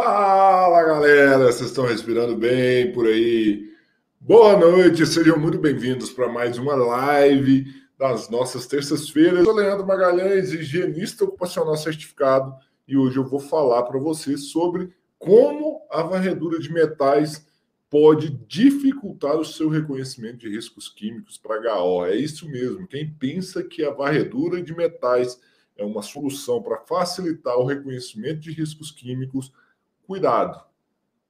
Fala galera, vocês estão respirando bem por aí? Boa noite, sejam muito bem-vindos para mais uma live das nossas terças-feiras. Eu sou Leandro Magalhães, higienista ocupacional certificado, e hoje eu vou falar para vocês sobre como a varredura de metais pode dificultar o seu reconhecimento de riscos químicos para HO. É isso mesmo. Quem pensa que a varredura de metais é uma solução para facilitar o reconhecimento de riscos químicos, cuidado.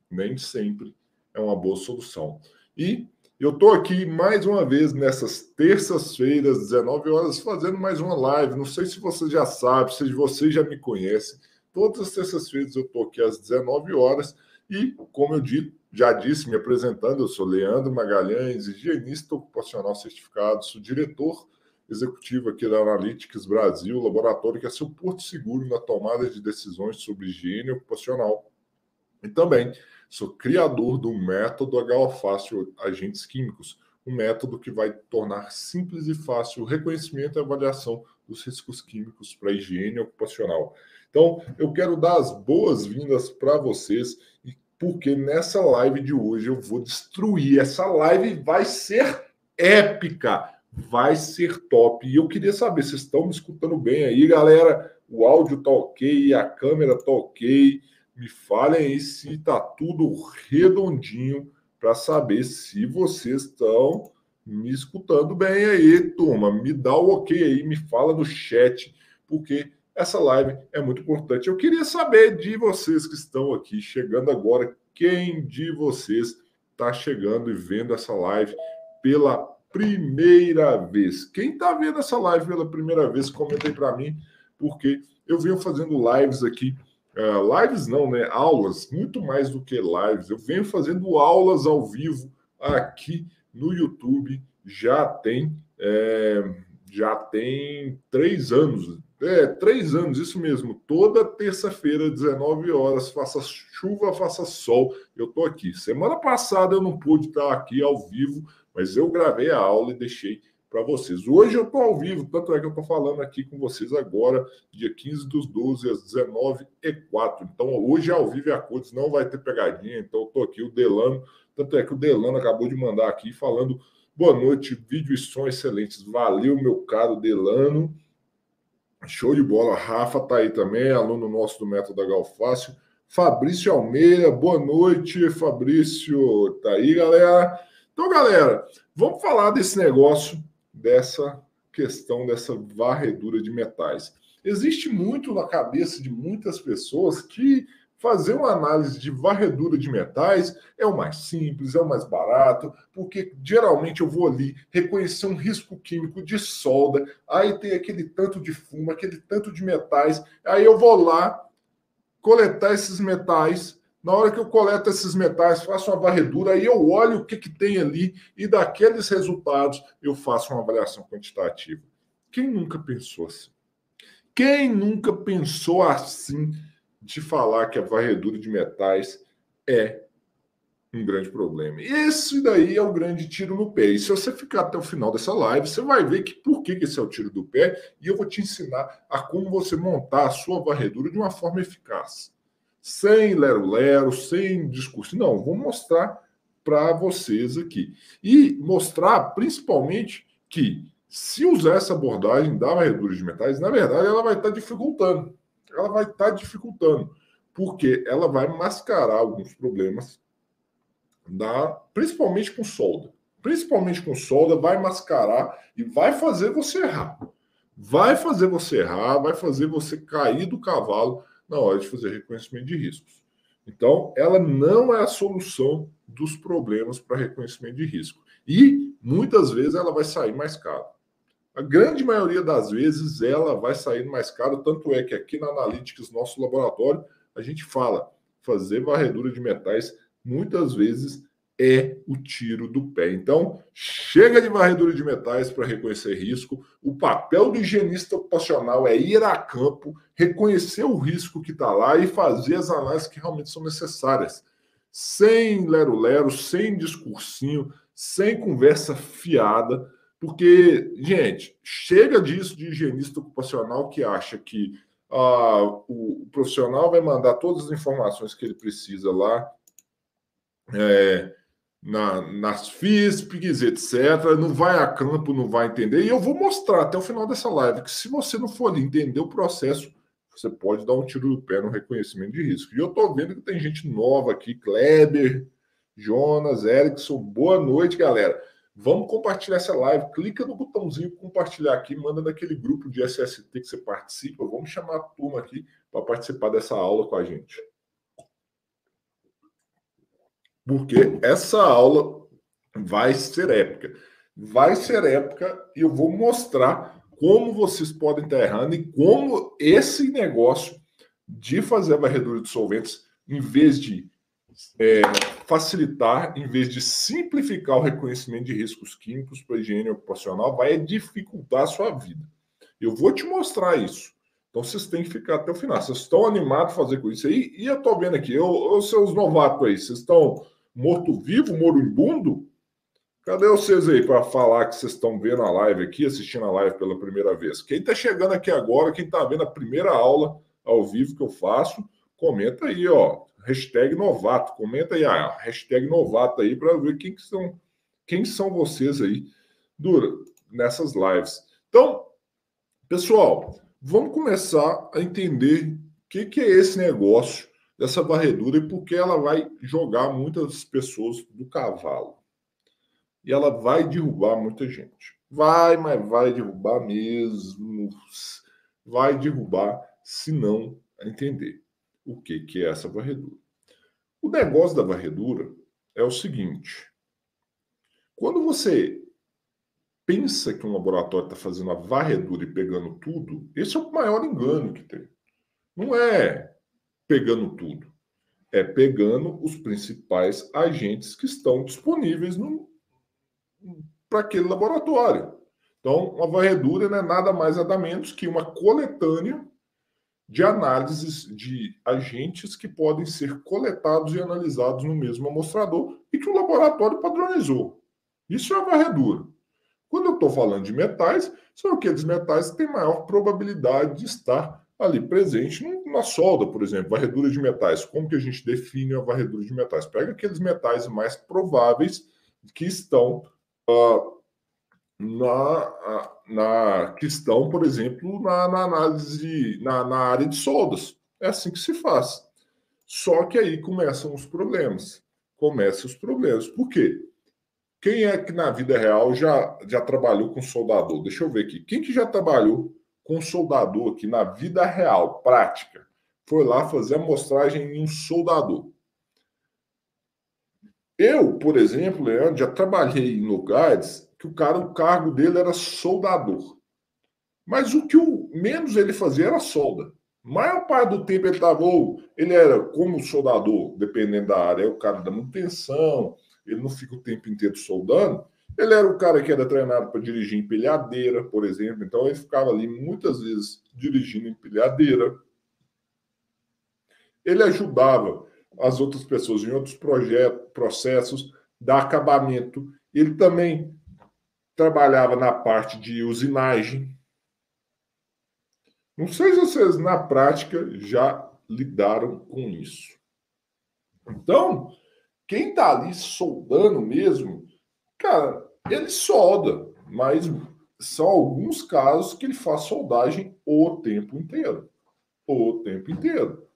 Nem sempre é uma boa solução. E eu estou aqui mais uma vez nessas terças-feiras, 19 horas, fazendo mais uma live. Não sei se você já sabe, se você já me conhece. Todas as terças-feiras eu estou aqui às 19 horas e, como eu dito, já disse, me apresentando, eu sou Leandro Magalhães, higienista ocupacional certificado, sou diretor executivo aqui da Analytics Brasil, laboratório que é seu porto seguro na tomada de decisões sobre higiene ocupacional. E também sou criador do método HO Agentes Químicos, um método que vai tornar simples e fácil o reconhecimento e avaliação dos riscos químicos para a higiene ocupacional. Então, eu quero dar as boas-vindas para vocês porque nessa live de hoje eu vou destruir. Essa live vai ser épica, vai ser top. E eu queria saber, vocês estão me escutando bem aí, galera? O áudio tá ok, a câmera tá ok. Me falem aí se tá tudo redondinho para saber se vocês estão me escutando bem aí, turma. Me dá o ok aí, me fala no chat, porque essa live é muito importante. Eu queria saber de vocês que estão aqui chegando agora, quem de vocês está chegando e vendo essa live pela primeira vez? Quem está vendo essa live pela primeira vez, comenta aí para mim, porque eu venho fazendo lives aqui. Uh, lives não, né? Aulas, muito mais do que lives. Eu venho fazendo aulas ao vivo aqui no YouTube. Já tem, é, já tem três anos, é, três anos, isso mesmo. Toda terça-feira, 19 horas, faça chuva, faça sol, eu tô aqui. Semana passada eu não pude estar aqui ao vivo, mas eu gravei a aula e deixei para vocês. Hoje eu tô ao vivo, tanto é que eu tô falando aqui com vocês agora, dia 15 dos 12 às 19 e 4. Então hoje ao vivo e a cores não vai ter pegadinha, então eu tô aqui o Delano, tanto é que o Delano acabou de mandar aqui falando boa noite, vídeo e som excelentes. Valeu, meu caro Delano. Show de bola. Rafa tá aí também, aluno nosso do Método Galfácio. Fabrício Almeida, boa noite, Fabrício. Tá aí, galera. Então, galera, vamos falar desse negócio, dessa questão dessa varredura de metais. Existe muito na cabeça de muitas pessoas que fazer uma análise de varredura de metais é o mais simples, é o mais barato, porque geralmente eu vou ali reconhecer um risco químico de solda, aí tem aquele tanto de fumo, aquele tanto de metais, aí eu vou lá coletar esses metais. Na hora que eu coleto esses metais, faço uma varredura, aí eu olho o que, que tem ali e daqueles resultados eu faço uma avaliação quantitativa. Quem nunca pensou assim? Quem nunca pensou assim de falar que a varredura de metais é um grande problema. Esse daí é o grande tiro no pé. E se você ficar até o final dessa live, você vai ver que por que esse é o tiro do pé e eu vou te ensinar a como você montar a sua varredura de uma forma eficaz. Sem lero-lero, sem discurso. Não, vou mostrar para vocês aqui. E mostrar principalmente que se usar essa abordagem da varredura de metais, na verdade ela vai estar dificultando ela vai estar tá dificultando, porque ela vai mascarar alguns problemas, da, principalmente com solda. Principalmente com solda, vai mascarar e vai fazer você errar. Vai fazer você errar, vai fazer você cair do cavalo na hora de fazer reconhecimento de riscos. Então, ela não é a solução dos problemas para reconhecimento de risco. E muitas vezes ela vai sair mais caro. A grande maioria das vezes ela vai sair mais caro, tanto é que aqui na Analytics, nosso laboratório, a gente fala, fazer varredura de metais muitas vezes é o tiro do pé. Então, chega de varredura de metais para reconhecer risco. O papel do higienista ocupacional é ir a campo, reconhecer o risco que está lá e fazer as análises que realmente são necessárias. Sem lero-lero, sem discursinho, sem conversa fiada porque, gente, chega disso de higienista ocupacional que acha que ah, o, profissional vai mandar todas as informações que ele precisa lá é, na, nas FISPs, etc. Não vai a campo, não vai entender. E eu vou mostrar até o final dessa live que se você não for entender o processo, você pode dar um tiro no pé no reconhecimento de risco. E eu estou vendo que tem gente nova aqui, Kleber, Jonas, Erickson. Boa noite, galera. Vamos compartilhar essa live. Clica no botãozinho compartilhar aqui, manda naquele grupo de SST que você participa. Vamos chamar a turma aqui para participar dessa aula com a gente. Porque essa aula vai ser épica. Vai ser épica e eu vou mostrar como vocês podem estar errando e como esse negócio de fazer a varredura de solventes, em vez de é, facilitar, em vez de simplificar o reconhecimento de riscos químicos para a higiene ocupacional, vai dificultar a sua vida. Eu vou te mostrar isso. Então vocês têm que ficar até o final. Vocês estão animados a fazer com isso aí? E eu estou vendo aqui, os seus novatos aí, vocês estão morto-vivo, moribundo? Cadê vocês aí para falar que vocês estão vendo a live aqui, assistindo a live pela primeira vez? Quem está chegando aqui agora, quem está vendo a primeira aula ao vivo que eu faço, comenta aí, ó hashtag novato. Comenta aí a hashtag novato aí para ver quem que são, quem são vocês aí dura, nessas lives. Então, pessoal, vamos começar a entender o que, que é esse negócio dessa varredura e por que ela vai jogar muitas pessoas do cavalo. E ela vai derrubar muita gente. Vai, mas vai derrubar mesmo. Vai derrubar se não entender o que, que é essa varredura. O negócio da varredura é o seguinte: quando você pensa que um laboratório está fazendo a varredura e pegando tudo, esse é o maior engano que tem. Não é pegando tudo, é pegando os principais agentes que estão disponíveis para aquele laboratório. Então, uma varredura não é nada mais nada menos que uma coletânea de análises de agentes que podem ser coletados e analisados no mesmo amostrador e que o laboratório padronizou. Isso é a varredura. Quando eu estou falando de metais, são aqueles metais que têm maior probabilidade de estar ali presente na solda, por exemplo, varredura de metais. Como que a gente define a varredura de metais? Pega aqueles metais mais prováveis que estão uh, na, na questão, por exemplo, na, na análise, na, na área de soldas. É assim que se faz. Só que aí começam os problemas. Começam os problemas. Por quê? Quem é que na vida real já, já trabalhou com soldador? Deixa eu ver aqui. Quem que já trabalhou com soldador aqui na vida real, prática? Foi lá fazer amostragem em um soldador. Eu, por exemplo, Leandro, já trabalhei em lugares que o cara, o cargo dele era soldador. Mas o que o menos ele fazia era solda. A maior parte do tempo ele estava, ele era como soldador, dependendo da área, é o cara da manutenção, ele não fica o tempo inteiro soldando. Ele era o cara que era treinado para dirigir empilhadeira, por exemplo, então ele ficava ali muitas vezes dirigindo empilhadeira. Ele ajudava as outras pessoas em outros projetos, processos, dar acabamento. Ele também trabalhava na parte de usinagem. Não sei se vocês, na prática, já lidaram com isso. Então, quem está ali soldando mesmo, cara, ele solda, mas são alguns casos que ele faz soldagem o tempo inteiro. O tempo inteiro.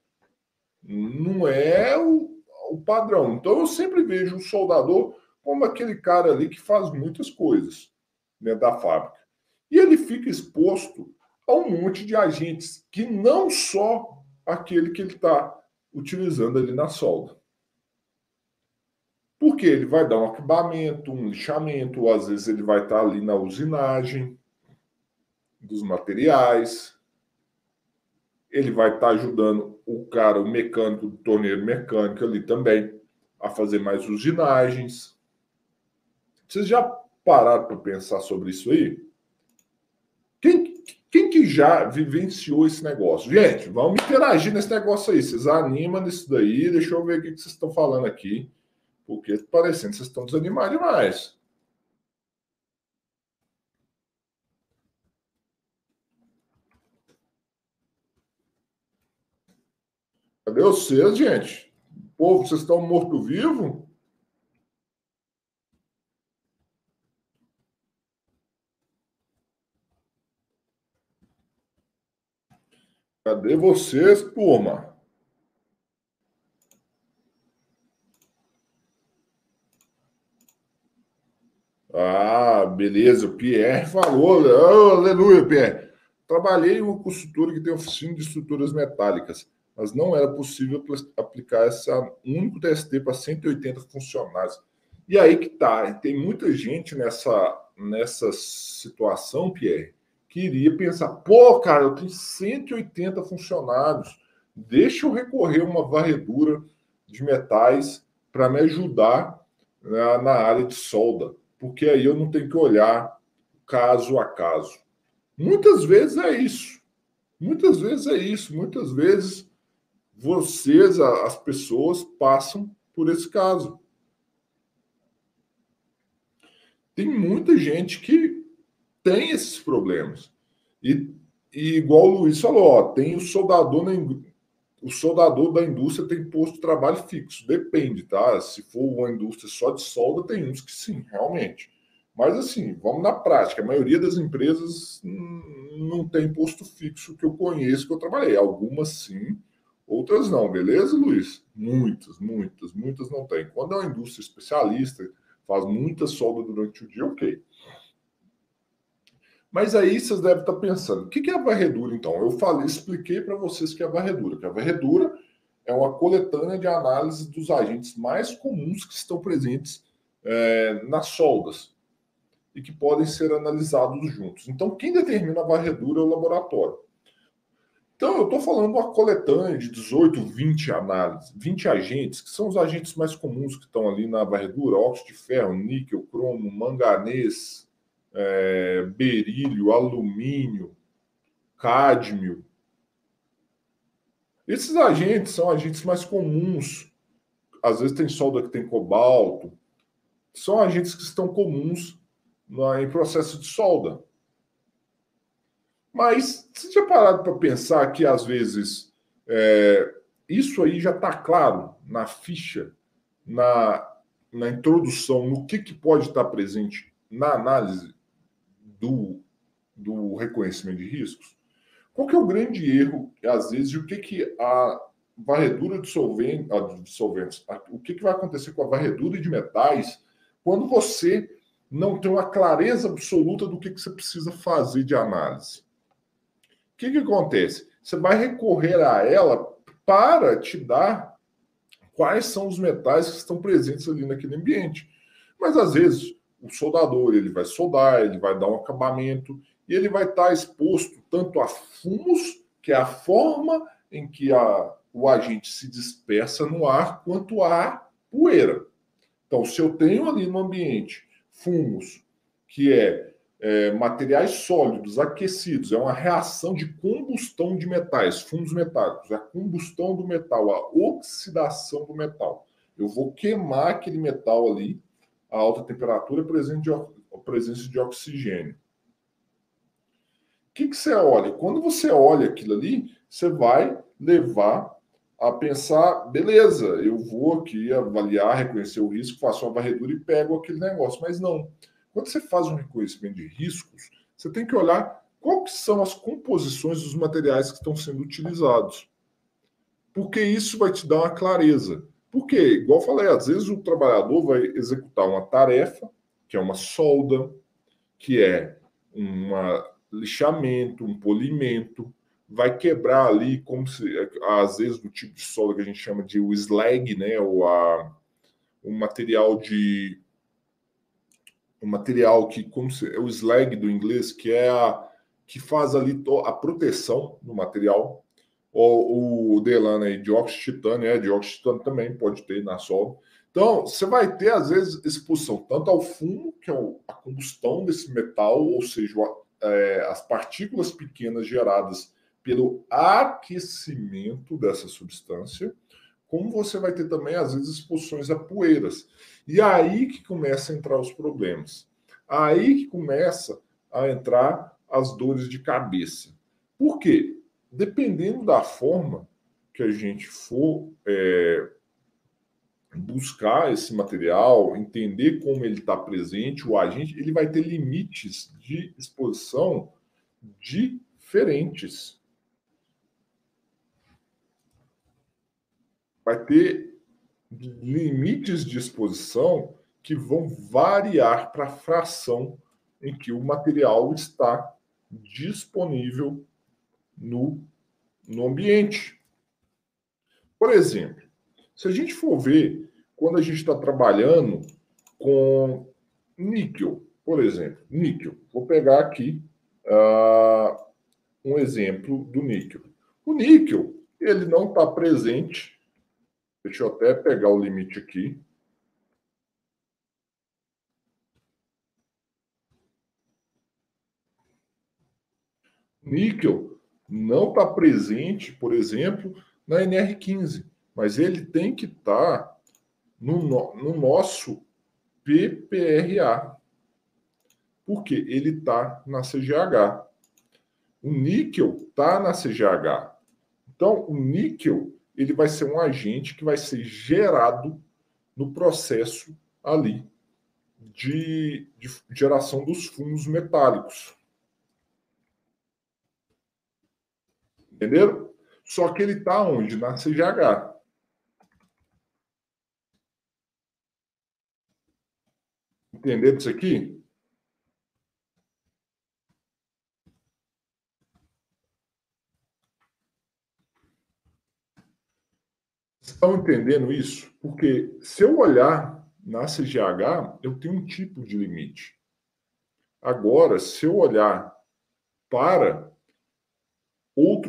Não é o, o padrão. Então, eu sempre vejo o soldador como aquele cara ali que faz muitas coisas dentro da fábrica. E ele fica exposto a um monte de agentes, que não só aquele que ele está utilizando ali na solda. Porque ele vai dar um acabamento, um lixamento, ou às vezes ele vai estar ali na usinagem dos materiais. Ele vai estar ajudando o cara, o mecânico do torneiro mecânico ali também, a fazer mais usinagens. Vocês já pararam para pensar sobre isso aí? Quem, quem que já vivenciou esse negócio? Gente, vamos interagir nesse negócio aí. Vocês animam nisso daí. Deixa eu ver o que vocês estão falando aqui. Porque parecendo vocês estão desanimados demais. Cadê vocês, gente? Povo, vocês estão morto-vivo? Cadê vocês, turma? Ah, beleza. O Pierre falou. Oh, aleluia, Pierre. Trabalhei em uma consultora que tem oficina de estruturas metálicas, mas não era possível aplicar esse único TST para 180 funcionários. E aí que tá. Tem muita gente nessa, nessa situação, Pierre, que iria pensar: pô, cara, eu tenho 180 funcionários, deixa eu recorrer a uma varredura de metais para me ajudar na, na área de solda porque aí eu não tenho que olhar caso a caso. Muitas vezes é isso. Muitas vezes é isso. Muitas vezes vocês, as pessoas, passam por esse caso. Tem muita gente que tem esses problemas. E, e igual o Luiz falou, ó, tem o soldador o soldador da indústria tem posto de trabalho fixo. Depende, tá? Se for uma indústria só de solda, tem uns que sim, realmente. Mas assim, vamos na prática. A maioria das empresas não tem posto fixo que eu conheço, que eu trabalhei. Algumas sim, outras não. Beleza, Luiz? Muitas, muitas, muitas não tem. Quando é uma indústria especialista, faz muita solda durante o dia, ok. Mas aí vocês devem estar pensando, o que é a varredura então? Eu falei, expliquei para vocês que é a varredura. Que a varredura é uma coletânea de análise dos agentes mais comuns que estão presentes é, nas soldas e que podem ser analisados juntos. Então, quem determina a varredura é o laboratório. Então, eu estou falando uma coletânea de 18, 20 análises, 20 agentes, que são os agentes mais comuns que estão ali na varredura: óxido de ferro, níquel, cromo, manganês, é, berílio, alumínio, cádmio. Esses agentes são agentes mais comuns. Às vezes tem solda que tem cobalto. São agentes que estão comuns em processo de solda. Mas você tinha parado para pensar que às vezes é, isso aí já está claro na ficha, na, na introdução, no que, que pode estar presente na análise do, do reconhecimento de riscos? Qual que é o grande erro, às vezes, e o que, que a varredura de, solvente, de solventes, o que, que vai acontecer com a varredura de metais quando você não tem uma clareza absoluta do que, que você precisa fazer de análise? O que, que acontece? Você vai recorrer a ela para te dar quais são os metais que estão presentes ali naquele ambiente. Mas às vezes o soldador ele vai soldar, ele vai dar um acabamento e ele vai estar exposto tanto a fumos, que é a forma em que a, o agente se dispersa no ar, quanto a poeira. Então, se eu tenho ali no ambiente fumos, que é, é materiais sólidos aquecidos, é uma reação de combustão de metais, fumos metálicos, é a combustão do metal, a oxidação do metal. Eu vou queimar aquele metal ali a alta temperatura a presença de oxigênio. O que, que você olha? Quando você olha aquilo ali, você vai levar a pensar, beleza, eu vou aqui avaliar, reconhecer o risco, faço uma varredura e pego aquele negócio. Mas não. Quando você faz um reconhecimento de riscos, você tem que olhar quais são as composições dos materiais que estão sendo utilizados. Porque isso vai te dar uma clareza. Porque, igual eu falei, às vezes o trabalhador vai executar uma tarefa, que é uma solda, que é um lixamento, um polimento, vai quebrar ali, como se, às vezes, do tipo de solda que a gente chama de o slag, né? Ou a, um material de. Um material que, como se, é o slag do inglês, que é a que faz ali a proteção do material o, Delano aí, dióxido de titânio, é, dióxido de titânio também pode ter na solda. Então, você vai ter, às vezes, expulsão tanto ao fumo, que é a combustão desse metal, ou seja, é, as partículas pequenas geradas pelo aquecimento dessa substância, como você vai ter também, às vezes, expulsões a poeiras. E aí que começa a entrar os problemas. Aí que começa a entrar as dores de cabeça. Por quê? Dependendo da forma que a gente for é, buscar esse material, entender como ele está presente, o agente, ele vai ter limites de exposição diferentes. Vai ter limites de exposição que vão variar para a fração em que o material está disponível no, no ambiente. Por exemplo, se a gente for ver, quando a gente está trabalhando com níquel, por exemplo, níquel, vou pegar aqui uh, um exemplo do níquel. O níquel, ele não está presente, deixa eu até pegar o limite aqui, níquel não está presente, por exemplo, na NR15, mas ele tem que estar tá no, no nosso PPRA, porque ele está na CGH. O níquel está na CGH. Então, o níquel ele vai ser um agente que vai ser gerado no processo ali de, de geração dos fumos metálicos. Entenderam? Só que ele está onde? Na CGH. Entenderam isso aqui? Estão entendendo isso? Porque se eu olhar na CGH, eu tenho um tipo de limite. Agora, se eu olhar para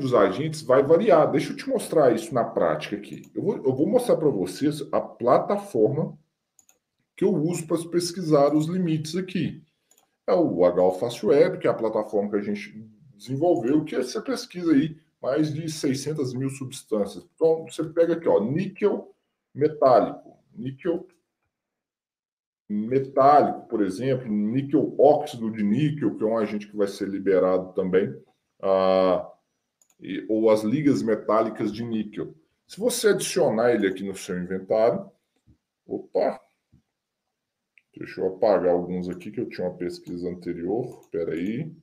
outros agentes, vai variar. Deixa eu te mostrar isso na prática aqui. Eu vou, eu vou mostrar para vocês a plataforma que eu uso para pesquisar os limites aqui. É o HFast Web, que é a plataforma que a gente desenvolveu, que você pesquisa aí mais de 600 mil substâncias. Então, você pega aqui, ó, níquel metálico, níquel metálico, por exemplo, níquel óxido de níquel, que é um agente que vai ser liberado também, ah, e, ou as ligas metálicas de níquel. Se você adicionar ele aqui no seu inventário, opa, deixa eu apagar alguns aqui que eu tinha uma pesquisa anterior, espera aí.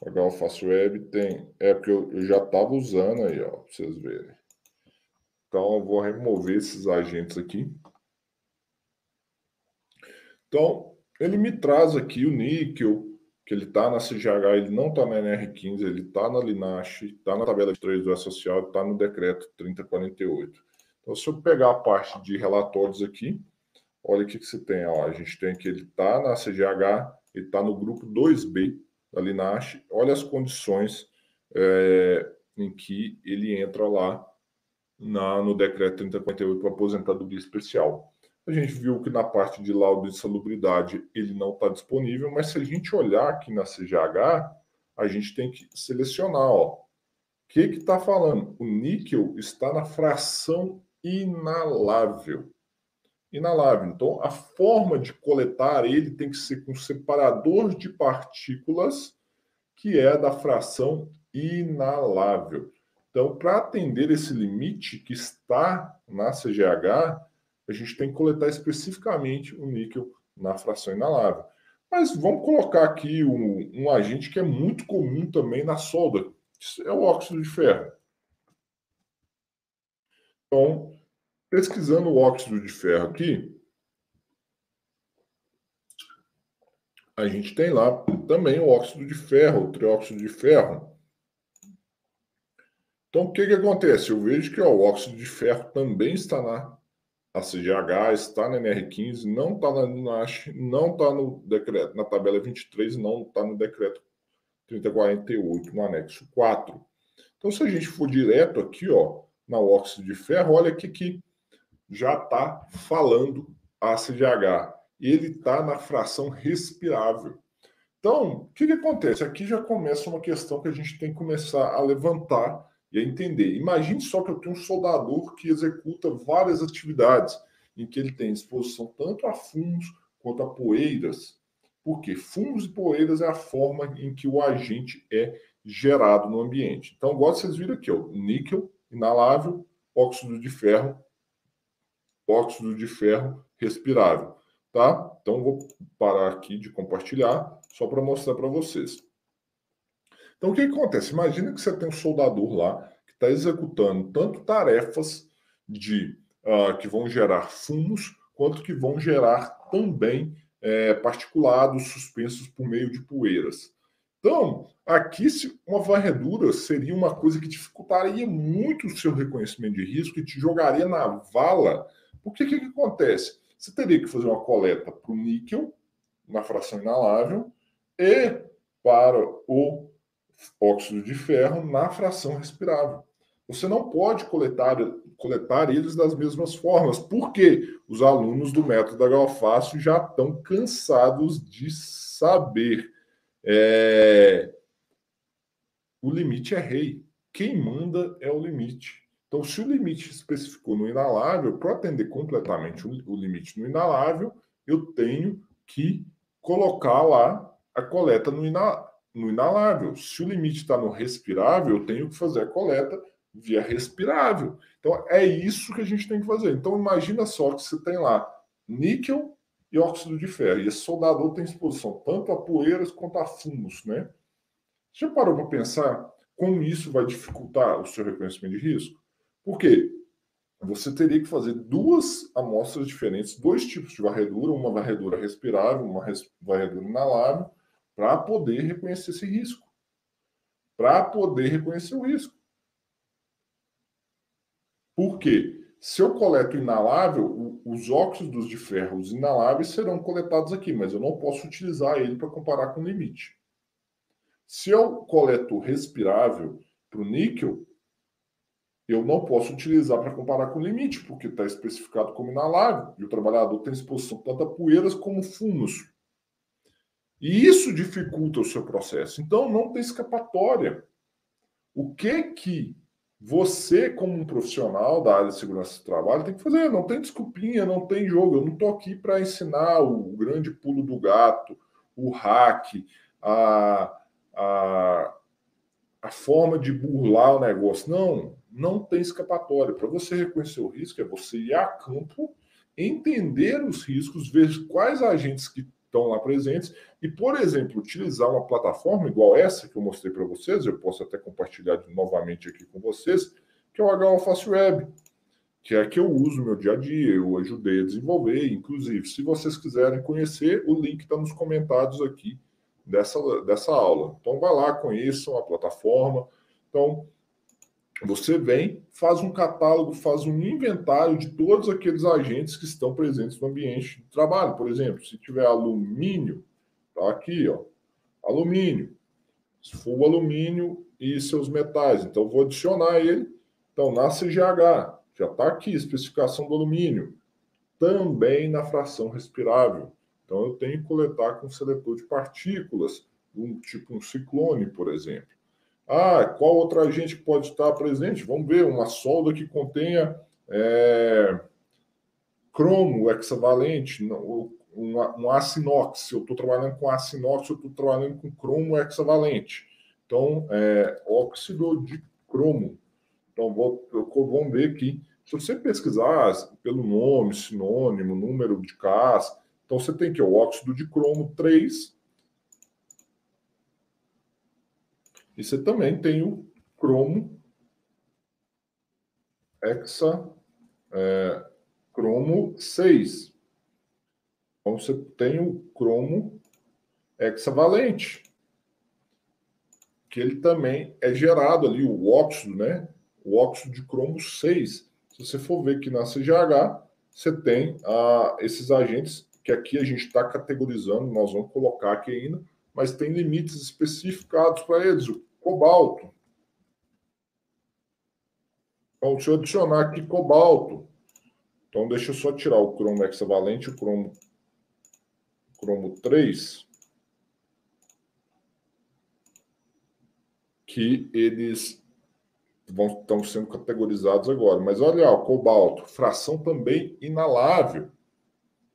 Pagar o Web tem. É porque eu, eu já estava usando aí, ó, para vocês verem. Então eu vou remover esses agentes aqui. Então, ele me traz aqui o níquel, que ele está na CGH, ele não está na NR15, ele está na Linache, está na tabela de 3 do social, está no decreto 3048. Então, se eu pegar a parte de relatórios aqui, olha o que, que você tem. Ó, a gente tem que ele está na CGH, ele está no grupo 2B da Linache. Olha as condições é, em que ele entra lá na, no decreto 3048 para aposentadoria especial. A gente viu que na parte de laudo de salubridade ele não está disponível, mas se a gente olhar aqui na CGH, a gente tem que selecionar, ó. O que está falando? O níquel está na fração inalável. Inalável. Então, a forma de coletar ele tem que ser com separador de partículas, que é da fração inalável. Então, para atender esse limite que está na CGH, a gente tem que coletar especificamente o níquel na fração inalável. Mas vamos colocar aqui um, um agente que é muito comum também na solda, é o óxido de ferro. Então, pesquisando o óxido de ferro aqui, a gente tem lá também o óxido de ferro, o trióxido de ferro. Então, o que, que acontece? Eu vejo que ó, o óxido de ferro também está na a CGH está na NR15, não está na NASH, não está no decreto, na tabela 23, não está no decreto 3048, no anexo 4. Então, se a gente for direto aqui, ó, na óxido de ferro, olha aqui que já está falando a CGH. Ele está na fração respirável. Então, o que, que acontece? Aqui já começa uma questão que a gente tem que começar a levantar e a entender. Imagine só que eu tenho um soldador que executa várias atividades em que ele tem exposição tanto a fumos quanto a poeiras. Porque fumos e poeiras é a forma em que o agente é gerado no ambiente. Então, igual vocês viram aqui, ó, níquel inalável, óxido de ferro, óxido de ferro respirável, tá? Então, vou parar aqui de compartilhar só para mostrar para vocês. Então, o que acontece? Imagina que você tem um soldador lá que está executando tanto tarefas de uh, que vão gerar fumos, quanto que vão gerar também é, particulados suspensos por meio de poeiras. Então, aqui uma varredura seria uma coisa que dificultaria muito o seu reconhecimento de risco e te jogaria na vala. Porque o que, que acontece? Você teria que fazer uma coleta para o níquel, na fração inalável, e para o óxido de ferro na fração respirável. Você não pode coletar, coletar eles das mesmas formas, porque os alunos do método da Galfácio já estão cansados de saber. É... O limite é rei. Quem manda é o limite. Então, se o limite especificou no inalável, para atender completamente o limite no inalável, eu tenho que colocar lá a coleta no, ina, no inalável. Se o limite está no respirável, eu tenho que fazer a coleta via respirável. Então, é isso que a gente tem que fazer. Então, imagina só que você tem lá níquel e óxido de ferro. E esse soldador tem exposição tanto a poeiras quanto a fumos, né? Já parou para pensar como isso vai dificultar o seu reconhecimento de risco? Por quê? Você teria que fazer duas amostras diferentes, dois tipos de varredura, uma varredura respirável, uma varredura inalável, para poder reconhecer esse risco. Para poder reconhecer o risco. Por quê? Se eu coleto inalável, os óxidos de ferro, os inaláveis, serão coletados aqui, mas eu não posso utilizar ele para comparar com o limite. Se eu coleto respirável para o níquel, eu não posso utilizar para comparar com o limite, porque está especificado como inalável, e o trabalhador tem exposição tanto a poeiras como fumos. E isso dificulta o seu processo. Então, não tem escapatória. O que que você, como um profissional da área de segurança do trabalho, tem que fazer? Não tem desculpinha, não tem jogo. Eu não estou aqui para ensinar o grande pulo do gato, o hack, a, a, a forma de burlar o negócio. Não, não tem escapatória. Para você reconhecer o risco, é você ir a campo, entender os riscos, ver quais agentes que estão lá presentes. E, por exemplo, utilizar uma plataforma igual essa que eu mostrei para vocês, eu posso até compartilhar novamente aqui com vocês, que é o HAlface Web, que é a que eu uso no meu dia a dia, eu ajudei a desenvolver. Inclusive, se vocês quiserem conhecer, o link está nos comentários aqui dessa, dessa aula. Então, vai lá, conheçam a plataforma. Então, você vem, faz um catálogo, faz um inventário de todos aqueles agentes que estão presentes no ambiente de trabalho. Por exemplo, se tiver alumínio, tá aqui, ó, alumínio. Se for o alumínio e seus metais, então vou adicionar ele. Então, na CGH, já está aqui, especificação do alumínio. Também na fração respirável. Então, eu tenho que coletar com seletor de partículas, um tipo um ciclone, por exemplo. Ah, qual outro agente pode estar presente? Vamos ver, uma solda que contenha é, cromo hexavalente, um, um aço inox. Se eu estou trabalhando com aço inox, eu estou trabalhando com cromo hexavalente. Então, é, óxido de cromo. Então, vou, vamos ver aqui. Se você pesquisar pelo nome, sinônimo, número de cas, então você tem que o óxido de cromo 3 E você também tem o cromo hexa é, cromo 6. Então você tem o cromo hexavalente, que ele também é gerado ali, o óxido, né? O óxido de cromo 6. Se você for ver que na CGH, você tem ah, esses agentes que aqui a gente está categorizando, nós vamos colocar aqui ainda, mas tem limites especificados para eles cobalto. Então, deixa eu adicionar aqui cobalto. Então, deixa eu só tirar o cromo hexavalente, o cromo, cromo 3. Que eles vão, estão sendo categorizados agora. Mas olha, o cobalto, fração também inalável.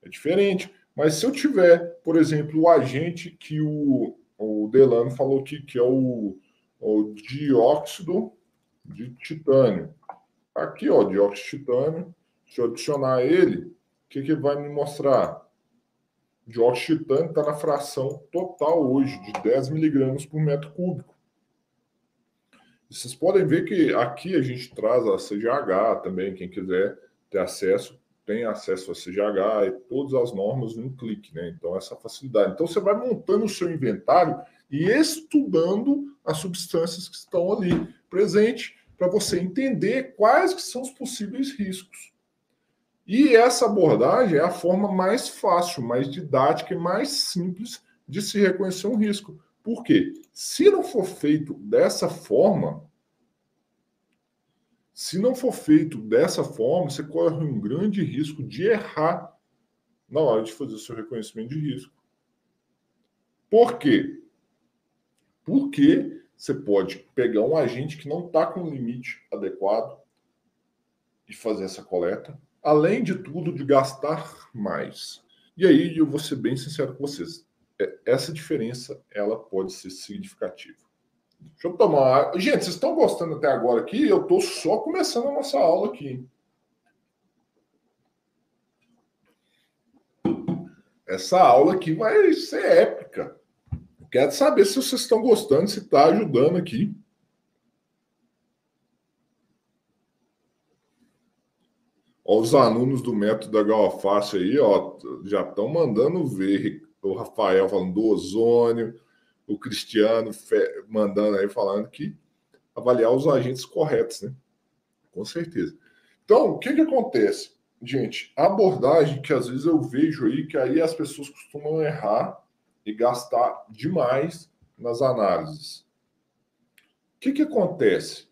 É diferente. Mas se eu tiver, por exemplo, o agente que o, o Delano falou aqui, que é o, o dióxido de titânio. Aqui, ó, dióxido de titânio. Se eu adicionar ele, o que, que vai me mostrar? O dióxido de titânio está na fração total hoje, de 10 miligramas por metro cúbico. Vocês podem ver que aqui a gente traz a CGH também, quem quiser ter acesso tem acesso a CGH e todas as normas num clique, né? Então, essa facilidade. Então, você vai montando o seu inventário e estudando as substâncias que estão ali presente para você entender quais que são os possíveis riscos. E essa abordagem é a forma mais fácil, mais didática e mais simples de se reconhecer um risco. Por quê? Se não for feito dessa forma, se não for feito dessa forma, você corre um grande risco de errar na hora de fazer o seu reconhecimento de risco. Por quê? Porque você pode pegar um agente que não está com o limite adequado e fazer essa coleta, além de tudo, de gastar mais. E aí eu vou ser bem sincero com vocês, é, essa diferença ela pode ser significativa. Deixa eu tomar. Gente, vocês estão gostando até agora aqui? Eu estou só começando a nossa aula aqui. Essa aula aqui vai ser épica. Quero saber se vocês estão gostando, se está ajudando aqui. Os alunos do método da Galafácio aí, ó, já estão mandando ver. O Rafael falando do ozônio o Cristiano mandando aí falando que avaliar os agentes corretos, né? Com certeza. Então, o que que acontece? Gente, a abordagem que às vezes eu vejo aí que aí as pessoas costumam errar e gastar demais nas análises. O que que acontece?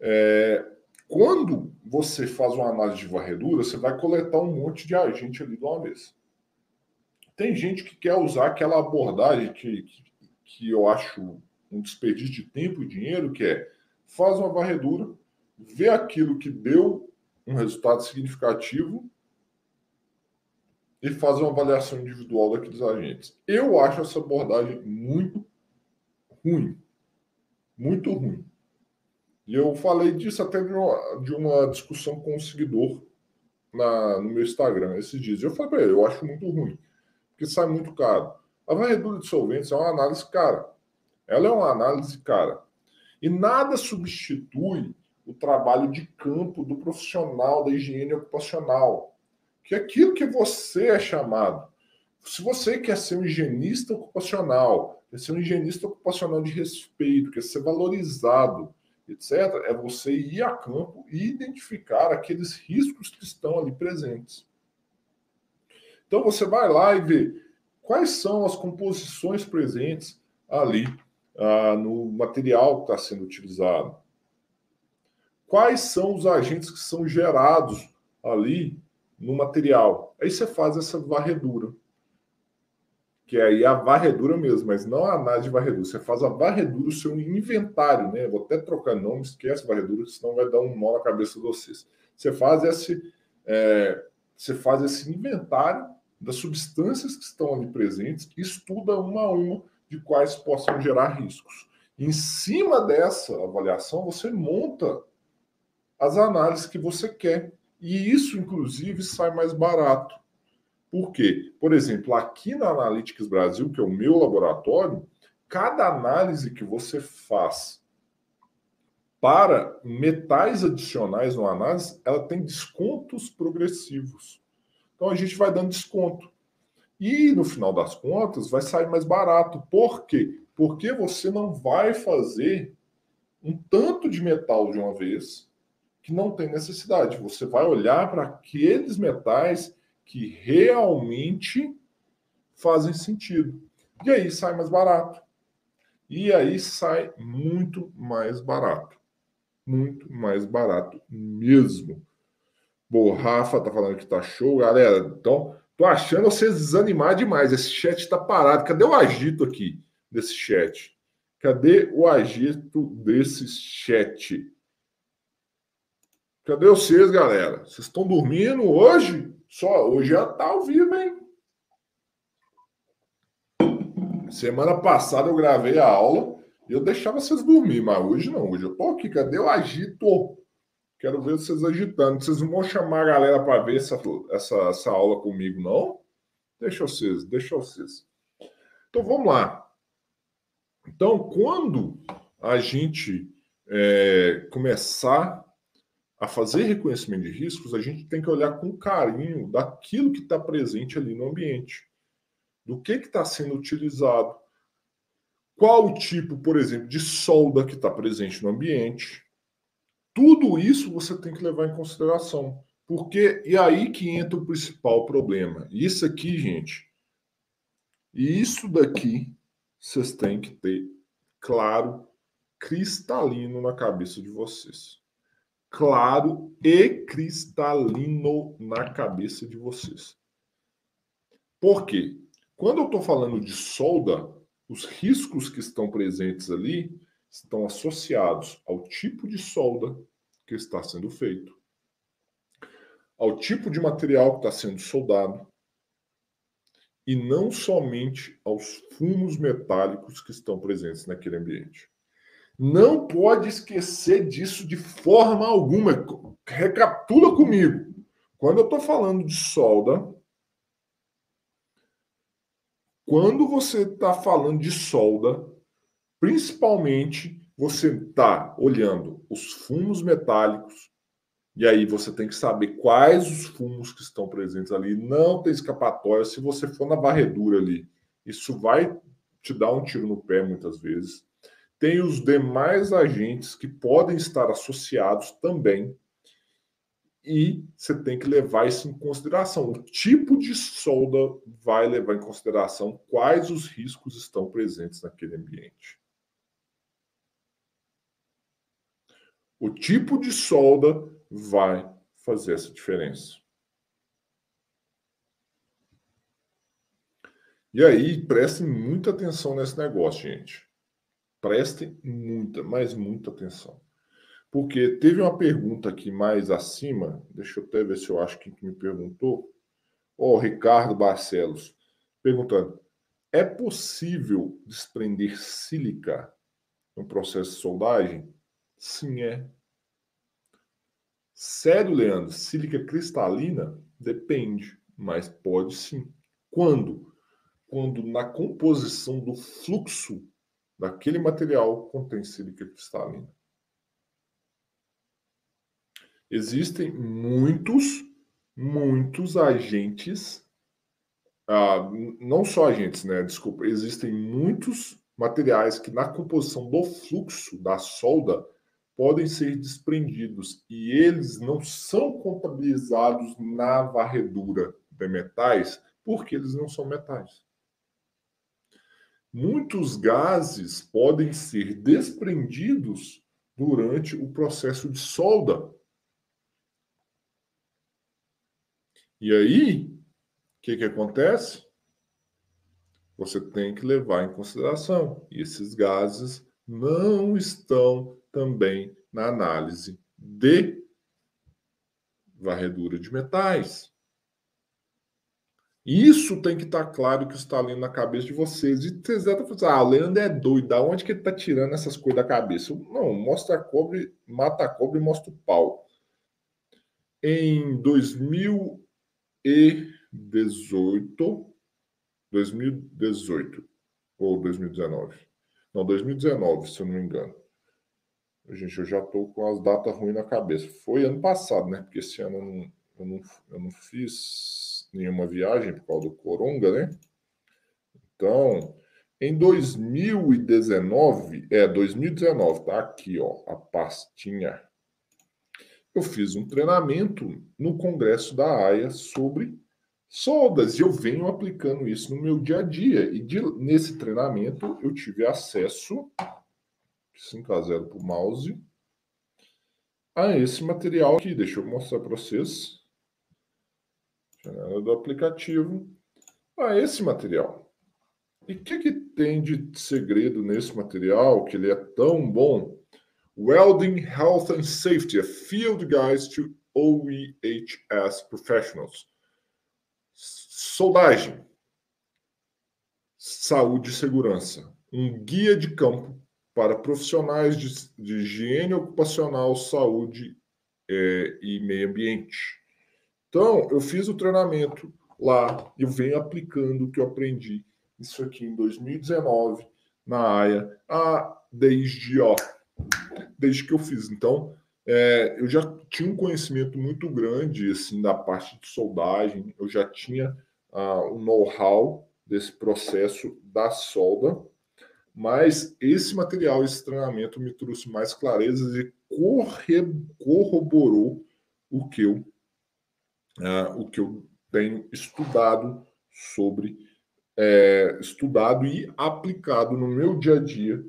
É, quando você faz uma análise de varredura, você vai coletar um monte de agente ali de uma vez. Tem gente que quer usar aquela abordagem que, que que eu acho um desperdício de tempo e dinheiro, que é faz uma varredura, vê aquilo que deu um resultado significativo e faz uma avaliação individual daqueles agentes. Eu acho essa abordagem muito ruim. Muito ruim. E eu falei disso até de uma, de uma discussão com um seguidor na, no meu Instagram esses dias. Eu falei ele, eu acho muito ruim, porque sai muito caro. A varredura de solventes é uma análise cara. Ela é uma análise cara. E nada substitui o trabalho de campo do profissional da higiene ocupacional, que aquilo que você é chamado. Se você quer ser um higienista ocupacional, quer ser um higienista ocupacional de respeito, quer ser valorizado, etc., é você ir a campo e identificar aqueles riscos que estão ali presentes. Então você vai lá e vê quais são as composições presentes ali ah, no material que está sendo utilizado. Quais são os agentes que são gerados ali no material. Aí você faz essa varredura. Que é aí a varredura mesmo, mas não a análise de varredura. Você faz a varredura, o seu inventário, né? Vou até trocar nome, esquece varredura, senão vai dar um nó na cabeça de vocês. Você faz esse, é, você faz esse inventário das substâncias que estão ali presentes, estuda uma a uma de quais possam gerar riscos. Em cima dessa avaliação, você monta as análises que você quer. E isso, inclusive, sai mais barato. Por quê? Por exemplo, aqui na Analytics Brasil, que é o meu laboratório, cada análise que você faz para metais adicionais no análise, ela tem descontos progressivos. Então a gente vai dando desconto. E no final das contas vai sair mais barato. Por quê? Porque você não vai fazer um tanto de metal de uma vez que não tem necessidade. Você vai olhar para aqueles metais que realmente fazem sentido. E aí sai mais barato. E aí sai muito mais barato. Muito mais barato mesmo. Bom, o Rafa tá falando que tá show, galera. Então, tô achando vocês desanimar demais. Esse chat tá parado. Cadê o agito aqui desse chat? Cadê o agito desse chat? Cadê vocês, galera? Vocês estão dormindo hoje? Só hoje já tá ao vivo, hein? Semana passada eu gravei a aula e eu deixava vocês dormir, mas hoje não. Hoje eu tô aqui, cadê o agito? Quero ver vocês agitando. Vocês não vão chamar a galera para ver essa, essa, essa aula comigo, não? Deixa vocês, deixa vocês. Então vamos lá. Então, quando a gente é, começar a fazer reconhecimento de riscos, a gente tem que olhar com carinho daquilo que está presente ali no ambiente, do que está sendo utilizado, qual o tipo, por exemplo, de solda que está presente no ambiente. Tudo isso você tem que levar em consideração. Porque, e aí que entra o principal problema. Isso aqui, gente, e isso daqui, vocês têm que ter claro, cristalino na cabeça de vocês. Claro e cristalino na cabeça de vocês. Por quê? Quando eu estou falando de solda, os riscos que estão presentes ali estão associados ao tipo de solda que está sendo feito, ao tipo de material que está sendo soldado e não somente aos fumos metálicos que estão presentes naquele ambiente. Não pode esquecer disso de forma alguma. Recapitula comigo. Quando eu estou falando de solda, quando você está falando de solda, principalmente você está olhando os fumos metálicos, e aí você tem que saber quais os fumos que estão presentes ali. Não tem escapatória. Se você for na varredura ali, isso vai te dar um tiro no pé muitas vezes. Tem os demais agentes que podem estar associados também. E você tem que levar isso em consideração. O tipo de solda vai levar em consideração quais os riscos estão presentes naquele ambiente. O tipo de solda vai fazer essa diferença. E aí, prestem muita atenção nesse negócio, gente. Prestem muita, mas muita atenção. Porque teve uma pergunta aqui mais acima, deixa eu até ver se eu acho que me perguntou. Ó, oh, Ricardo Barcelos, perguntando: é possível desprender sílica no processo de soldagem? Sim, é. Sério, Leandro? Sílica cristalina? Depende, mas pode sim. Quando? Quando na composição do fluxo daquele material contém sílica cristalina. Existem muitos, muitos agentes, ah, não só agentes, né? Desculpa, existem muitos materiais que na composição do fluxo da solda podem ser desprendidos e eles não são contabilizados na varredura de metais porque eles não são metais. Muitos gases podem ser desprendidos durante o processo de solda. E aí, o que, que acontece? Você tem que levar em consideração. Esses gases não estão também na análise de varredura de metais. Isso tem que estar tá claro que está ali na cabeça de vocês. E vocês devem falar, ah, o Leandro é doido, da onde que ele está tirando essas coisas da cabeça? Não, mostra a cobre, mata a cobre e mostra o pau. Em 2018, 2018 ou 2019, não, 2019, se eu não me engano, Gente, eu já estou com as datas ruins na cabeça. Foi ano passado, né? Porque esse ano eu não, eu não, eu não fiz nenhuma viagem por causa do Coronga, né? Então, em 2019, é 2019, tá aqui, ó, a pastinha. Eu fiz um treinamento no congresso da AIA sobre soldas e eu venho aplicando isso no meu dia a dia. E de, nesse treinamento eu tive acesso 5 a 0 para o mouse. A esse material aqui, deixa eu mostrar para vocês. Janela do aplicativo. A esse material. E o que, que tem de segredo nesse material que ele é tão bom? Welding Health and Safety, a Field Guide to OEHS Professionals. Soldagem. Saúde e Segurança, um guia de campo para profissionais de, de higiene ocupacional, saúde é, e meio ambiente. Então, eu fiz o treinamento lá, eu venho aplicando o que eu aprendi, isso aqui em 2019, na AIA, a, desde, ó, desde que eu fiz. Então, é, eu já tinha um conhecimento muito grande assim da parte de soldagem, eu já tinha uh, um know-how desse processo da solda, mas esse material, esse treinamento me trouxe mais clarezas e corroborou o que eu, uh, o que eu tenho estudado sobre, é, estudado e aplicado no meu dia a dia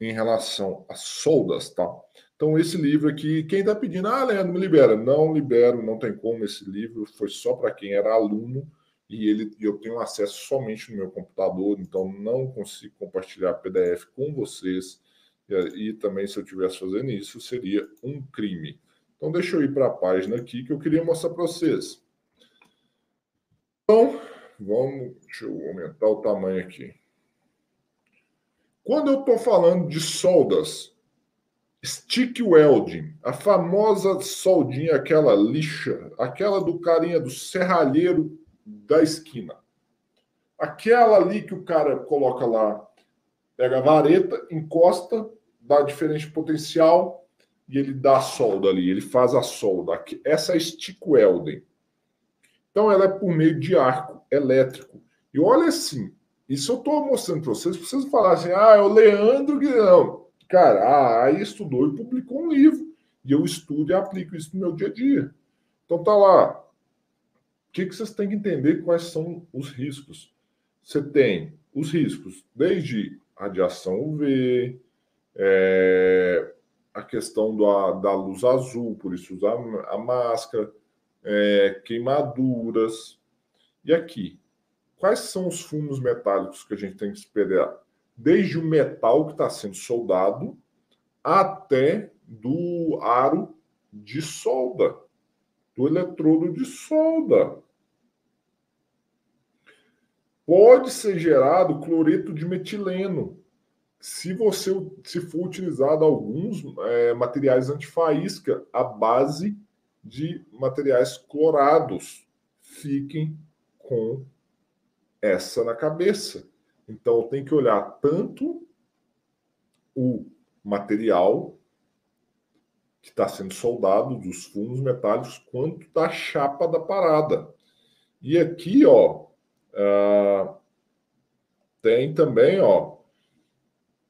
em relação às soldas, tá? Então, esse livro aqui, quem está pedindo, ah, Leandro, me libera. Não libero, não tem como esse livro, foi só para quem era aluno e ele eu tenho acesso somente no meu computador, então não consigo compartilhar PDF com vocês. E, e também, se eu estivesse fazendo isso, seria um crime. Então, deixa eu ir para a página aqui que eu queria mostrar para vocês. Então, vamos, deixa eu aumentar o tamanho aqui. Quando eu estou falando de soldas, Stick welding, a famosa soldinha, aquela lixa, aquela do carinha do serralheiro da esquina. Aquela ali que o cara coloca lá, pega a vareta, encosta, dá diferente potencial e ele dá a solda ali, ele faz a solda. Essa é stick welding. Então ela é por meio de arco elétrico. E olha assim, isso eu estou mostrando para vocês, para vocês falarem assim, ah, é o Leandro não. Cara, a AI estudou e publicou um livro. E eu estudo e aplico isso no meu dia a dia. Então tá lá. O que, que vocês têm que entender quais são os riscos? Você tem os riscos desde radiação UV, é, a questão da, da luz azul, por isso usar a máscara, é, queimaduras. E aqui, quais são os fumos metálicos que a gente tem que esperar? desde o metal que está sendo soldado até do aro de solda, do eletrodo de solda. Pode ser gerado cloreto de metileno, se você se for utilizado alguns é, materiais antifaísca à base de materiais clorados. Fiquem com essa na cabeça. Então, tem que olhar tanto o material que está sendo soldado dos fumos metálicos, quanto da chapa da parada. E aqui, ó, uh, tem também, ó,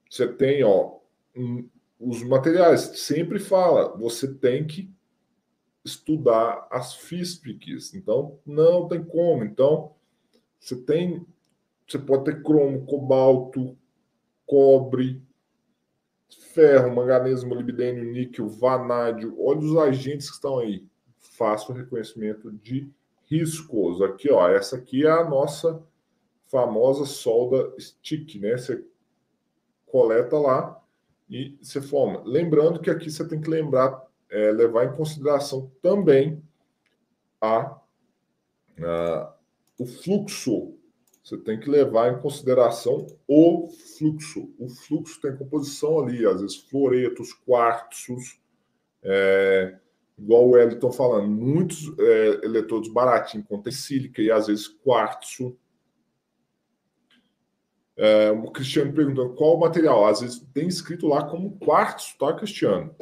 você tem, ó, um, os materiais. Sempre fala, você tem que estudar as FISPICs. Então, não tem como. Então, você tem você pode ter cromo, cobalto, cobre, ferro, manganês, molibdênio, níquel, vanádio. Olha os agentes que estão aí. Faça o reconhecimento de riscos. Aqui, ó, essa aqui é a nossa famosa solda stick, né? Você coleta lá e você forma. Lembrando que aqui você tem que lembrar, é, levar em consideração também a, a o fluxo você tem que levar em consideração o fluxo. O fluxo tem composição ali, às vezes fluoretos, quartzos, é, igual o Wellington falando, muitos é, eletrodos baratinhos contém sílica e às vezes quartzo. É, o Cristiano perguntando qual o material. Às vezes tem escrito lá como quartzo, tá, Cristiano?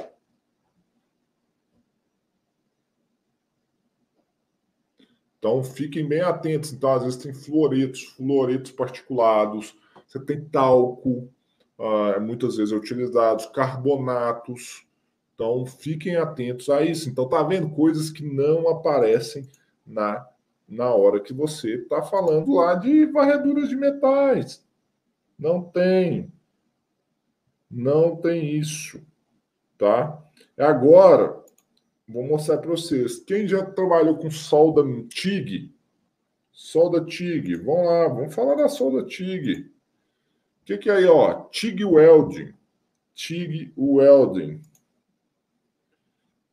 Então fiquem bem atentos. Então, às vezes tem fluoretos, fluoretos particulados, você tem talco, uh, muitas vezes é utilizados, carbonatos. Então fiquem atentos a isso. Então tá vendo coisas que não aparecem na na hora que você está falando lá de varreduras de metais. Não tem. Não tem isso, tá? Agora, Vou mostrar para vocês. Quem já trabalhou com solda TIG? Solda TIG. Vamos lá, vamos falar da solda TIG. O que, que é aí, ó? TIG Welding. TIG Welding.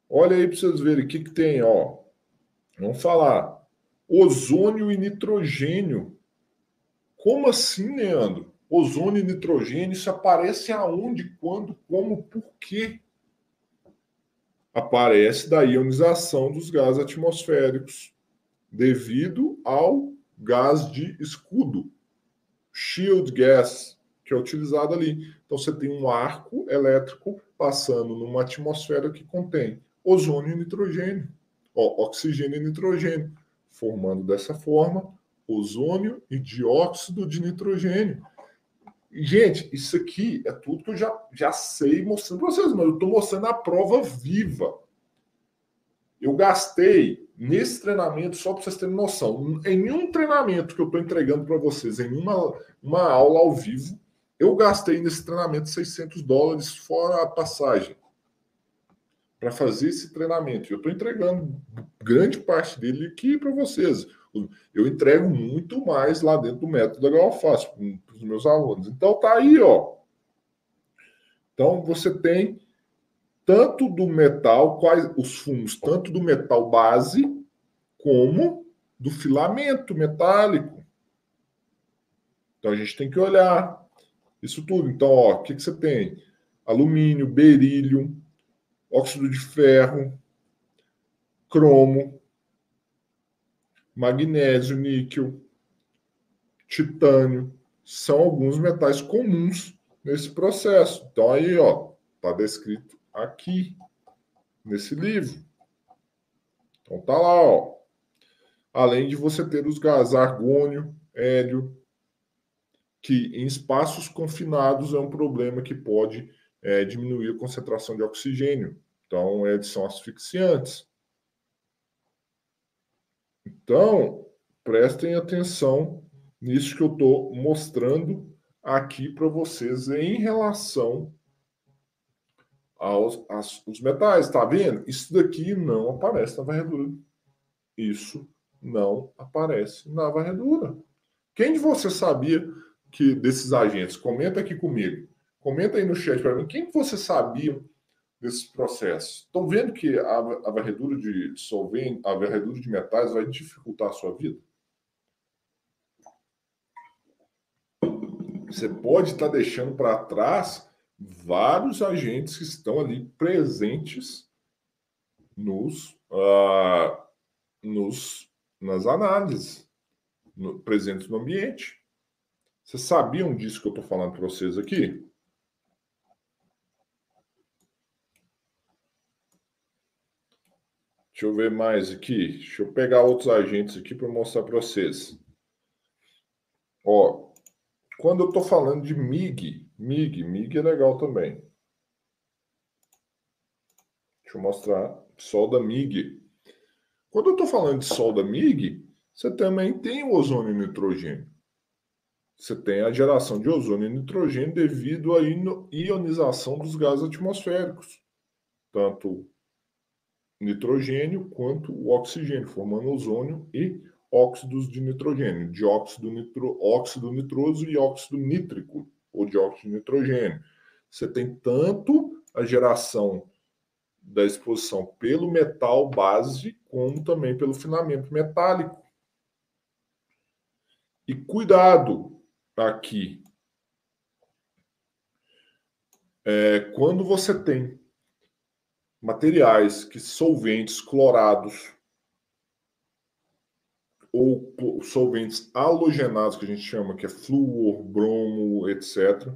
Olha aí para vocês verem o que, que tem, ó. Vamos falar. Ozônio e nitrogênio Como assim, Leandro? Ozônio e nitrogênio, isso aparece aonde, quando, como, por quê? Aparece da ionização dos gases atmosféricos, devido ao gás de escudo, shield gas, que é utilizado ali. Então você tem um arco elétrico passando numa atmosfera que contém ozônio e nitrogênio, ó, oxigênio e nitrogênio, formando dessa forma ozônio e dióxido de nitrogênio. Gente, isso aqui é tudo que eu já, já sei mostrando para vocês, mas eu estou mostrando a prova viva. Eu gastei nesse treinamento, só para vocês terem noção, em nenhum treinamento que eu estou entregando para vocês, em uma, uma aula ao vivo, eu gastei nesse treinamento 600 dólares fora a passagem para fazer esse treinamento. Eu estou entregando grande parte dele aqui para vocês. Eu entrego muito mais lá dentro do método da Galfaz para os meus alunos. Então tá aí, ó. Então você tem tanto do metal, quais os fumos, tanto do metal base como do filamento metálico. Então a gente tem que olhar isso tudo. Então, ó, o que, que você tem? Alumínio, berílio, óxido de ferro, cromo, magnésio, níquel, titânio, são alguns metais comuns nesse processo. Então aí, ó, tá descrito aqui nesse livro. Então tá lá, ó. Além de você ter os gases argônio, hélio, que em espaços confinados é um problema que pode é, diminuir a concentração de oxigênio. Então, eles são asfixiantes. Então, prestem atenção nisso que eu estou mostrando aqui para vocês em relação aos, aos os metais. Tá vendo? Isso daqui não aparece na varredura. Isso não aparece na varredura. Quem de vocês sabia que desses agentes? Comenta aqui comigo. Comenta aí no chat para mim. Quem de vocês sabia desses processos. Estão vendo que a, a varredura de solvente, a varredura de metais vai dificultar a sua vida? Você pode estar deixando para trás vários agentes que estão ali presentes nos, uh, nos nas análises, no, presentes no ambiente. Vocês sabiam disso que eu estou falando para vocês aqui? Deixa eu ver mais aqui. Deixa eu pegar outros agentes aqui para mostrar para vocês. Ó, quando eu estou falando de MIG, MIG, MIG é legal também. Deixa eu mostrar solda MIG. Quando eu estou falando de solda MIG, você também tem o ozônio e nitrogênio. Você tem a geração de ozônio e nitrogênio devido à ionização dos gases atmosféricos, tanto nitrogênio quanto o oxigênio, formando ozônio e óxidos de nitrogênio, dióxido nitro, óxido nitroso e óxido nítrico, ou dióxido de nitrogênio. Você tem tanto a geração da exposição pelo metal base, como também pelo filamento metálico. E cuidado aqui. É, quando você tem materiais que solventes clorados ou solventes halogenados, que a gente chama, que é flúor, bromo, etc.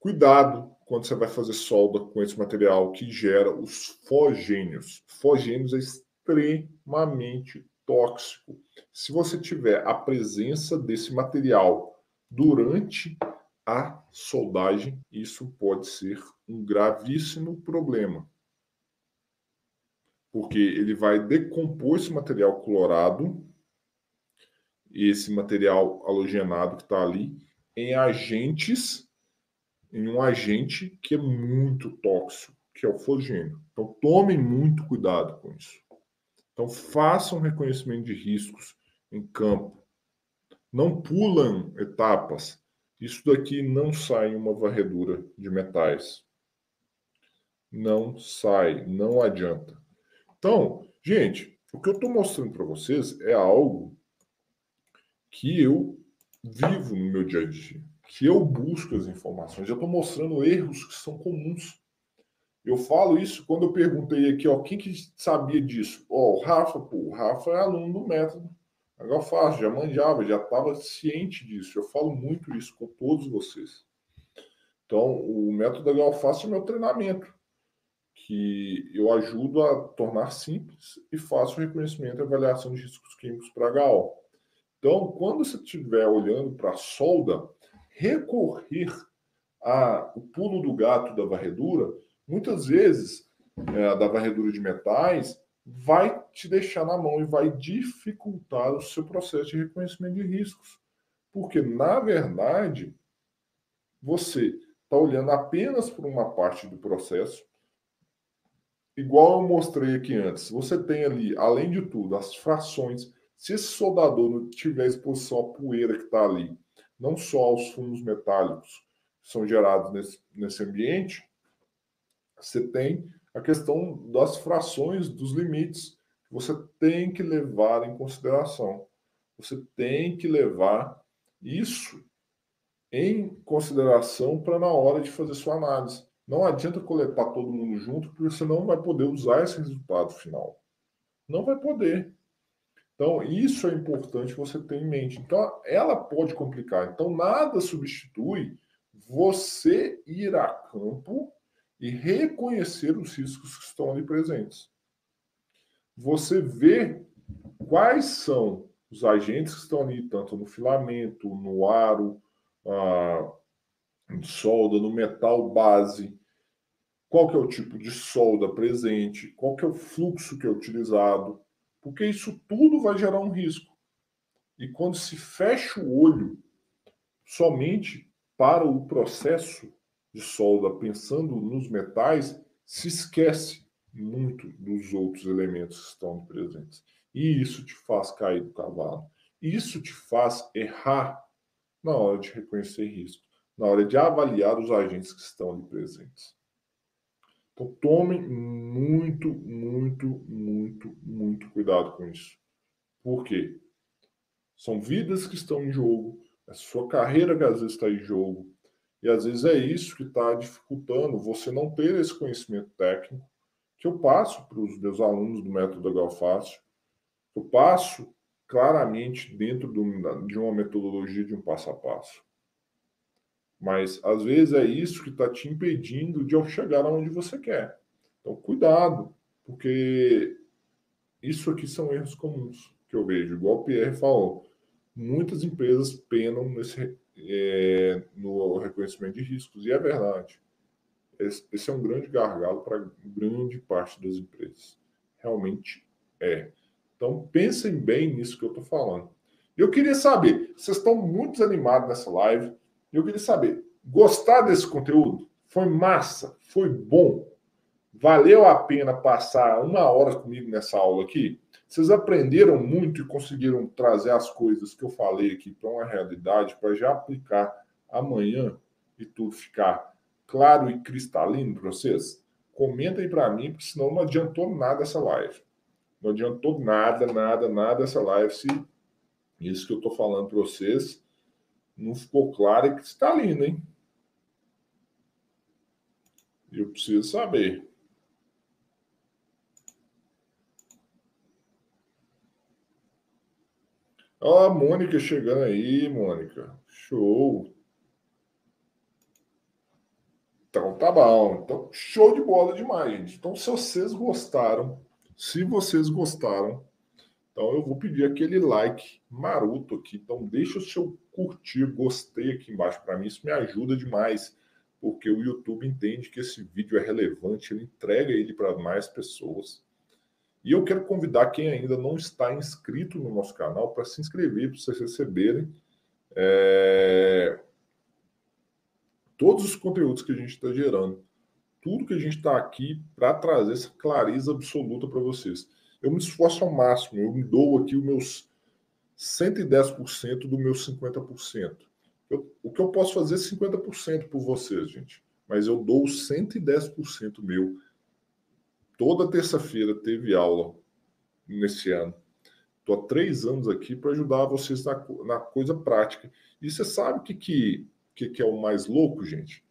Cuidado quando você vai fazer solda com esse material que gera os fogênios. Fogênios é extremamente tóxico. Se você tiver a presença desse material durante a soldagem, isso pode ser um gravíssimo problema. Porque ele vai decompor esse material clorado, esse material halogenado que está ali, em agentes, em um agente que é muito tóxico, que é o fogênio. Então tomem muito cuidado com isso. Então façam reconhecimento de riscos em campo. Não pulam etapas isso daqui não sai em uma varredura de metais. Não sai, não adianta. Então, gente, o que eu estou mostrando para vocês é algo que eu vivo no meu dia a dia, que eu busco as informações. Eu estou mostrando erros que são comuns. Eu falo isso quando eu perguntei aqui, ó, quem que sabia disso? Ó, o Rafa, pô, o Rafa é aluno do método. Agora faço, já manjava, já estava ciente disso. Eu falo muito isso com todos vocês. Então, o método da Galface é meu treinamento, que eu ajudo a tornar simples e fácil o reconhecimento e avaliação de riscos químicos para HO. Então, quando você estiver olhando para a solda, recorrer ao pulo do gato da varredura, muitas vezes, é, da varredura de metais, vai te deixar na mão e vai dificultar o seu processo de reconhecimento de riscos. Porque, na verdade, você está olhando apenas por uma parte do processo. Igual eu mostrei aqui antes, você tem ali, além de tudo, as frações. Se esse soldador não tiver exposição à poeira que está ali, não só aos fumos metálicos que são gerados nesse, nesse ambiente, você tem a questão das frações, dos limites, que você tem que levar em consideração. Você tem que levar isso em consideração para na hora de fazer sua análise. Não adianta coletar todo mundo junto, porque você não vai poder usar esse resultado final. Não vai poder. Então, isso é importante você ter em mente. Então, ela pode complicar. Então, nada substitui você ir a campo e reconhecer os riscos que estão ali presentes. Você vê quais são os agentes que estão ali, tanto no filamento, no aro, ah, solda, no metal base, qual que é o tipo de solda presente, qual que é o fluxo que é utilizado, porque isso tudo vai gerar um risco. E quando se fecha o olho somente para o processo de solda, pensando nos metais, se esquece muito dos outros elementos que estão presentes. E isso te faz cair do cavalo. Isso te faz errar na hora de reconhecer risco, na hora de avaliar os agentes que estão ali presentes. Então, tomem muito, muito, muito, muito cuidado com isso. Por quê? São vidas que estão em jogo, a sua carreira que às vezes está em jogo, e às vezes é isso que está dificultando você não ter esse conhecimento técnico que eu passo para os meus alunos do método Galfácio. Eu passo claramente dentro de uma metodologia de um passo a passo. Mas às vezes é isso que está te impedindo de chegar aonde você quer. Então, cuidado, porque isso aqui são erros comuns que eu vejo. Igual o Pierre falou, muitas empresas penam nesse, é, no reconhecimento de riscos, e é verdade. Esse, esse é um grande gargalo para grande parte das empresas. Realmente é. Então, pensem bem nisso que eu estou falando. Eu queria saber, vocês estão muito animados nessa live. Eu queria saber, gostar desse conteúdo? Foi massa? Foi bom? Valeu a pena passar uma hora comigo nessa aula aqui? Vocês aprenderam muito e conseguiram trazer as coisas que eu falei aqui para uma realidade, para já aplicar amanhã e tudo ficar claro e cristalino para vocês? Comenta aí para mim, porque senão não adiantou nada essa live. Não adiantou nada, nada, nada essa live se isso que eu estou falando para vocês não ficou claro e cristalino, hein? Eu preciso saber. Ó, a Mônica chegando aí, Mônica. Show. Então tá bom. Então, show de bola demais, gente. Então, se vocês gostaram, se vocês gostaram, então eu vou pedir aquele like maroto aqui. Então deixa o seu curtir, gostei aqui embaixo para mim, isso me ajuda demais, porque o YouTube entende que esse vídeo é relevante, ele entrega ele para mais pessoas. E eu quero convidar quem ainda não está inscrito no nosso canal para se inscrever, para vocês receberem é... todos os conteúdos que a gente está gerando tudo que a gente está aqui para trazer essa clareza absoluta para vocês. Eu me esforço ao máximo, eu me dou aqui os meus 110% do meu 50%. Eu, o que eu posso fazer é 50% por vocês, gente. Mas eu dou 110% meu. Toda terça-feira teve aula nesse ano. Estou há três anos aqui para ajudar vocês na, na, coisa prática. E você sabe o que, que, que, que é o mais louco, gente?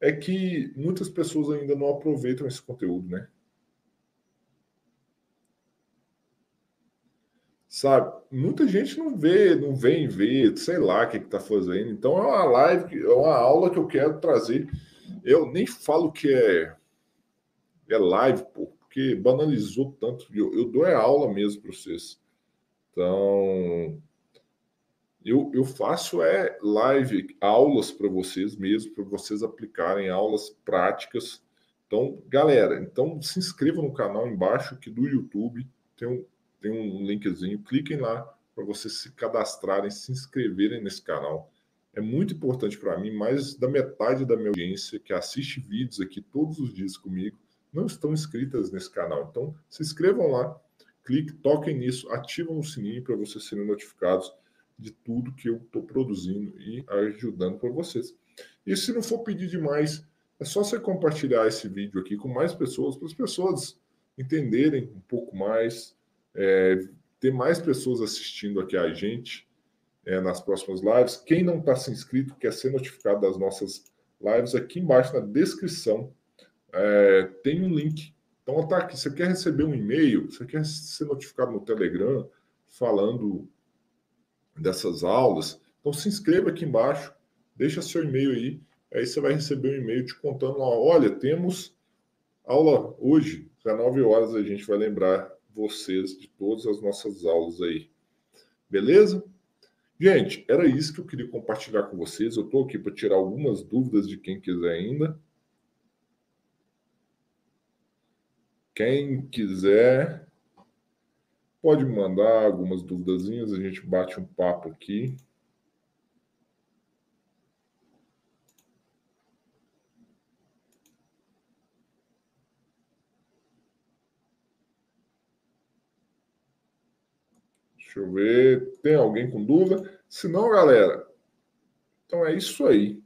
É que muitas pessoas ainda não aproveitam esse conteúdo, né? Sabe? Muita gente não vê, não vem ver, sei lá o que está fazendo. Então é uma live, é uma aula que eu quero trazer. Eu nem falo que é, é live, pô, porque banalizou tanto. Eu, eu dou é aula mesmo para vocês. Então eu, eu faço é live, aulas para vocês mesmo, para vocês aplicarem aulas práticas. Então, galera, então se inscreva no canal embaixo aqui do YouTube. Tem um, tem um linkzinho, cliquem lá para vocês se cadastrarem, se inscreverem nesse canal. É muito importante para mim, mais da metade da minha audiência que assiste vídeos aqui todos os dias comigo não estão inscritas nesse canal. Então, se inscrevam lá, clique, toquem nisso, ativam o sininho para vocês serem notificados de tudo que eu estou produzindo e ajudando para vocês. E se não for pedir demais, é só você compartilhar esse vídeo aqui com mais pessoas, para as pessoas entenderem um pouco mais, é, ter mais pessoas assistindo aqui a gente é, nas próximas lives. Quem não está se inscrito, quer ser notificado das nossas lives, aqui embaixo na descrição é, tem um link. Então, tá aqui. Você quer receber um e-mail, você quer ser notificado no Telegram falando dessas aulas, então se inscreva aqui embaixo, deixa seu e-mail aí, aí você vai receber um e-mail te contando, ó, olha, temos aula hoje, às 9 horas a gente vai lembrar vocês de todas as nossas aulas aí. Beleza? Gente, era isso que eu queria compartilhar com vocês. Eu estou aqui para tirar algumas dúvidas de quem quiser ainda. Quem quiser, pode mandar algumas duvidazinhas, a gente bate um papo aqui. Deixa eu ver. Tem alguém com dúvida? Se não, galera, então é isso aí.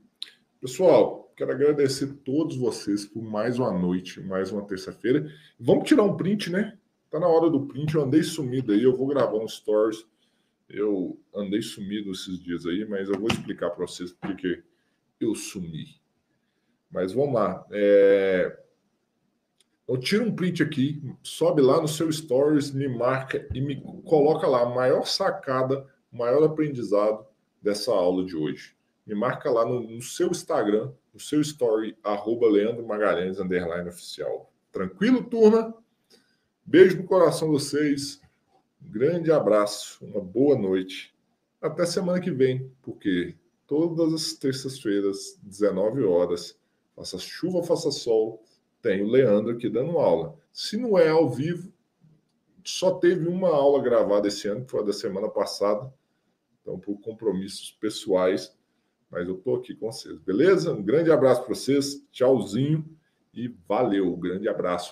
Pessoal, quero agradecer todos vocês por mais uma noite, mais uma terça-feira. Vamos tirar um print, né? Tá na hora do print. Eu andei sumido aí. Eu vou gravar um stories. Eu andei sumido esses dias aí, mas eu vou explicar para vocês porque eu sumi. Mas vamos lá. É... Então, tira um print aqui, sobe lá no seu stories, me marca e me coloca lá a maior sacada, maior aprendizado dessa aula de hoje. Me marca lá no, no seu Instagram, no seu story, arroba Leandro Magalhães, underline oficial. Tranquilo, turma? Beijo no coração de vocês. Um grande abraço, uma boa noite. Até semana que vem, porque todas as terças-feiras, 19 horas, faça chuva, faça sol, tem o Leandro aqui dando aula. Se não é ao vivo, só teve uma aula gravada esse ano, que foi a da semana passada. Então, por compromissos pessoais, mas eu estou aqui com vocês, beleza? Um grande abraço para vocês, tchauzinho e valeu. Grande abraço, hein?